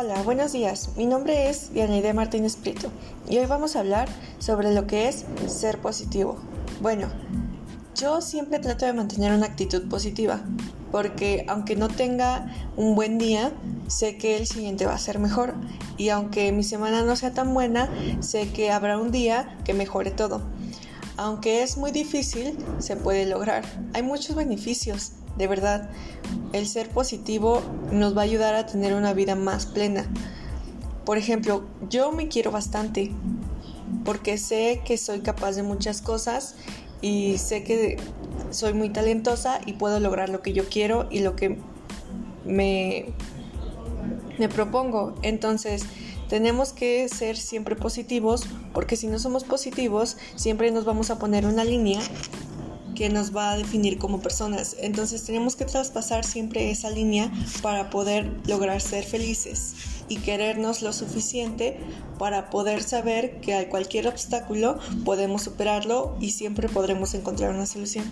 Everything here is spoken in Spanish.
Hola, buenos días. Mi nombre es Dianaide Martínez Prieto y hoy vamos a hablar sobre lo que es ser positivo. Bueno, yo siempre trato de mantener una actitud positiva porque aunque no tenga un buen día, sé que el siguiente va a ser mejor y aunque mi semana no sea tan buena, sé que habrá un día que mejore todo. Aunque es muy difícil, se puede lograr. Hay muchos beneficios, de verdad. El ser positivo nos va a ayudar a tener una vida más plena. Por ejemplo, yo me quiero bastante porque sé que soy capaz de muchas cosas y sé que soy muy talentosa y puedo lograr lo que yo quiero y lo que me, me propongo. Entonces, tenemos que ser siempre positivos porque si no somos positivos, siempre nos vamos a poner una línea que nos va a definir como personas. Entonces tenemos que traspasar siempre esa línea para poder lograr ser felices y querernos lo suficiente para poder saber que a cualquier obstáculo podemos superarlo y siempre podremos encontrar una solución.